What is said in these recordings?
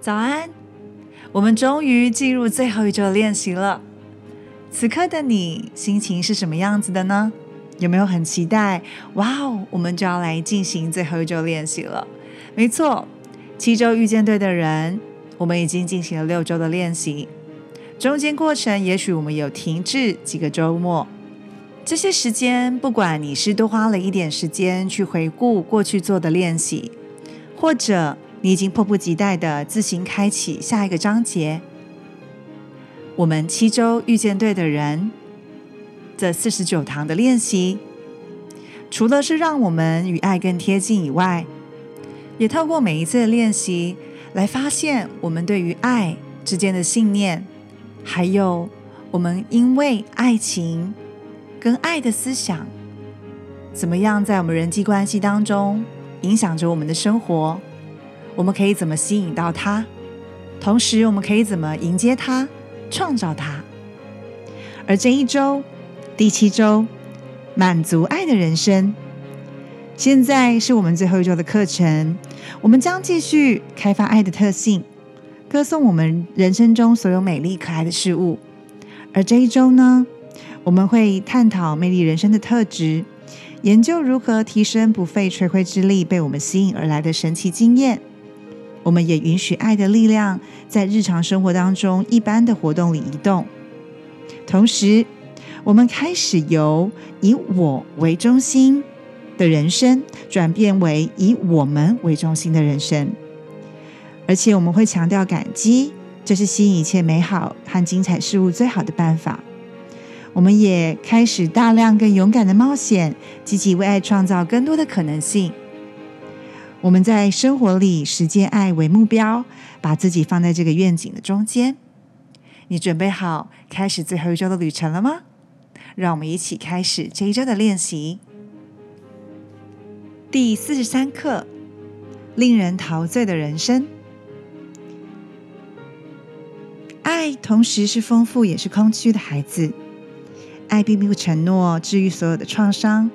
早安！我们终于进入最后一周练习了。此刻的你心情是什么样子的呢？有没有很期待？哇哦，我们就要来进行最后一周练习了。没错，七周遇见对的人，我们已经进行了六周的练习。中间过程也许我们有停滞几个周末，这些时间不管你是多花了一点时间去回顾过去做的练习，或者。你已经迫不及待的自行开启下一个章节。我们七周遇见对的人，这四十九堂的练习，除了是让我们与爱更贴近以外，也透过每一次的练习来发现我们对于爱之间的信念，还有我们因为爱情跟爱的思想，怎么样在我们人际关系当中影响着我们的生活。我们可以怎么吸引到他？同时，我们可以怎么迎接他、创造他？而这一周，第七周，满足爱的人生，现在是我们最后一周的课程。我们将继续开发爱的特性，歌颂我们人生中所有美丽可爱的事物。而这一周呢，我们会探讨魅力人生的特质，研究如何提升不费吹灰之力被我们吸引而来的神奇经验。我们也允许爱的力量在日常生活当中一般的活动里移动，同时，我们开始由以我为中心的人生转变为以我们为中心的人生，而且我们会强调感激，这是吸引一切美好和精彩事物最好的办法。我们也开始大量更勇敢的冒险，积极为爱创造更多的可能性。我们在生活里实践爱为目标，把自己放在这个愿景的中间。你准备好开始最后一周的旅程了吗？让我们一起开始这一周的练习。第四十三课：令人陶醉的人生。爱同时是丰富也是空虚的孩子。爱并不承诺治愈所有的创伤，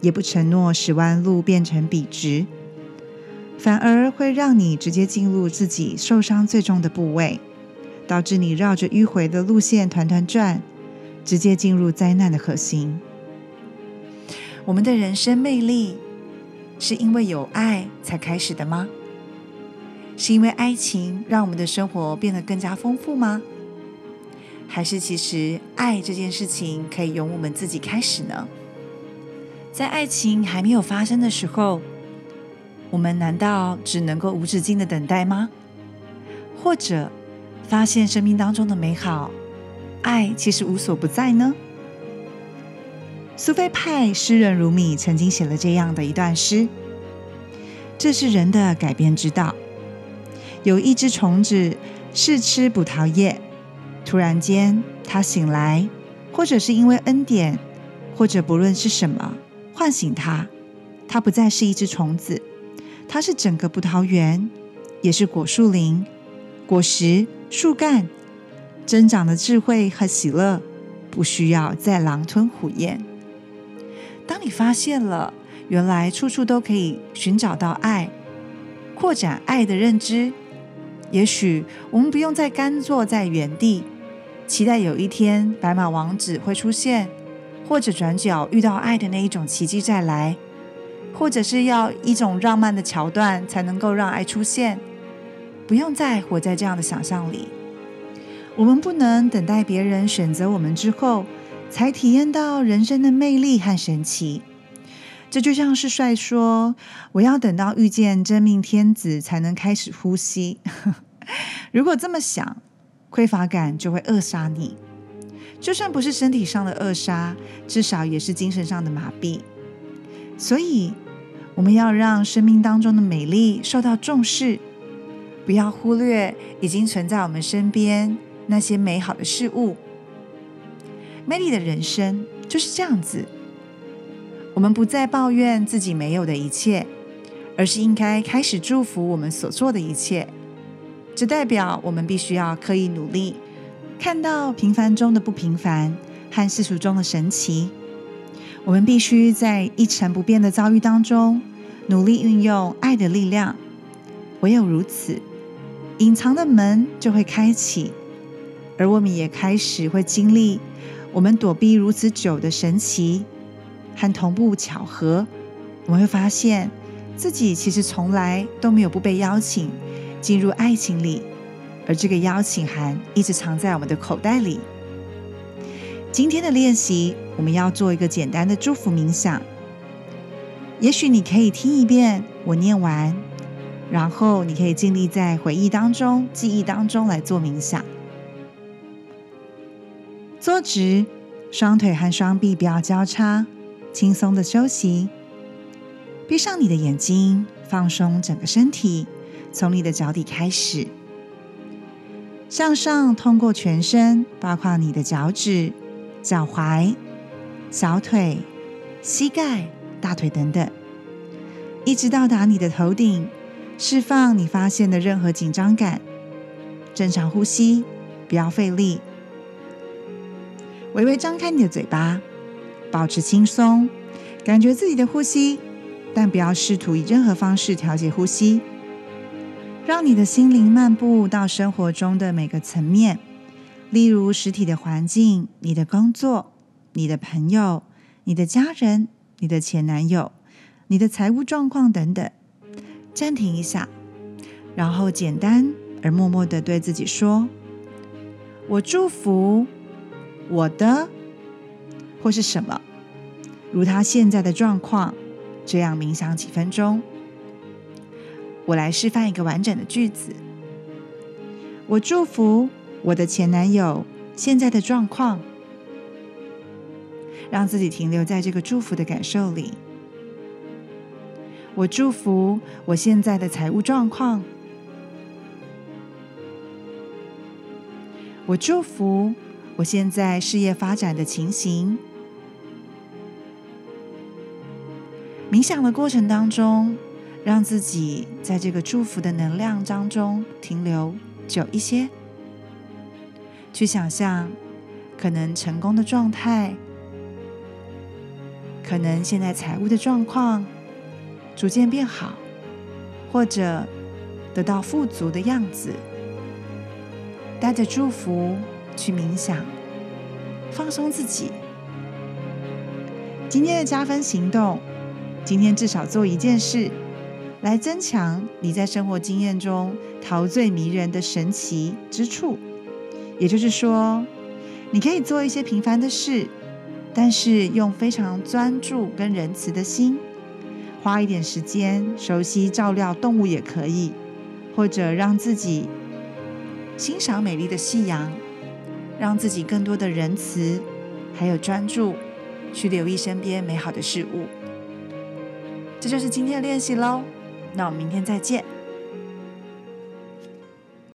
也不承诺使弯路变成笔直。反而会让你直接进入自己受伤最重的部位，导致你绕着迂回的路线团团转，直接进入灾难的核心。我们的人生魅力是因为有爱才开始的吗？是因为爱情让我们的生活变得更加丰富吗？还是其实爱这件事情可以由我们自己开始呢？在爱情还没有发生的时候。我们难道只能够无止境的等待吗？或者发现生命当中的美好，爱其实无所不在呢？苏菲派诗人如米曾经写了这样的一段诗：这是人的改变之道。有一只虫子试吃葡萄叶，突然间它醒来，或者是因为恩典，或者不论是什么唤醒它，它不再是一只虫子。它是整个葡萄园，也是果树林、果实、树干增长的智慧和喜乐，不需要再狼吞虎咽。当你发现了原来处处都可以寻找到爱，扩展爱的认知，也许我们不用再干坐在原地，期待有一天白马王子会出现，或者转角遇到爱的那一种奇迹再来。或者是要一种浪漫的桥段才能够让爱出现，不用再活在这样的想象里。我们不能等待别人选择我们之后，才体验到人生的魅力和神奇。这就像是帅说：“我要等到遇见真命天子才能开始呼吸。”如果这么想，匮乏感就会扼杀你。就算不是身体上的扼杀，至少也是精神上的麻痹。所以。我们要让生命当中的美丽受到重视，不要忽略已经存在我们身边那些美好的事物。美丽的人生就是这样子。我们不再抱怨自己没有的一切，而是应该开始祝福我们所做的一切。这代表我们必须要刻意努力，看到平凡中的不平凡和世俗中的神奇。我们必须在一成不变的遭遇当中，努力运用爱的力量。唯有如此，隐藏的门就会开启，而我们也开始会经历我们躲避如此久的神奇和同步巧合。我们会发现自己其实从来都没有不被邀请进入爱情里，而这个邀请函一直藏在我们的口袋里。今天的练习，我们要做一个简单的祝福冥想。也许你可以听一遍我念完。然后你可以尽力在回忆当中、记忆当中来做冥想。坐直，双腿和双臂不要交叉，轻松的休息。闭上你的眼睛，放松整个身体，从你的脚底开始，向上通过全身，包括你的脚趾、脚踝、小腿、膝盖、大腿等等，一直到达你的头顶。释放你发现的任何紧张感，正常呼吸，不要费力。微微张开你的嘴巴，保持轻松，感觉自己的呼吸，但不要试图以任何方式调节呼吸。让你的心灵漫步到生活中的每个层面，例如实体的环境、你的工作、你的朋友、你的家人、你的前男友、你的财务状况等等。暂停一下，然后简单而默默的对自己说：“我祝福我的，或是什么，如他现在的状况。”这样冥想几分钟。我来示范一个完整的句子：“我祝福我的前男友现在的状况。”让自己停留在这个祝福的感受里。我祝福我现在的财务状况。我祝福我现在事业发展的情形。冥想的过程当中，让自己在这个祝福的能量当中停留久一些，去想象可能成功的状态，可能现在财务的状况。逐渐变好，或者得到富足的样子，带着祝福去冥想，放松自己。今天的加分行动，今天至少做一件事，来增强你在生活经验中陶醉迷人的神奇之处。也就是说，你可以做一些平凡的事，但是用非常专注跟仁慈的心。花一点时间熟悉照料动物也可以，或者让自己欣赏美丽的夕阳，让自己更多的仁慈，还有专注去留意身边美好的事物。这就是今天的练习喽，那我们明天再见。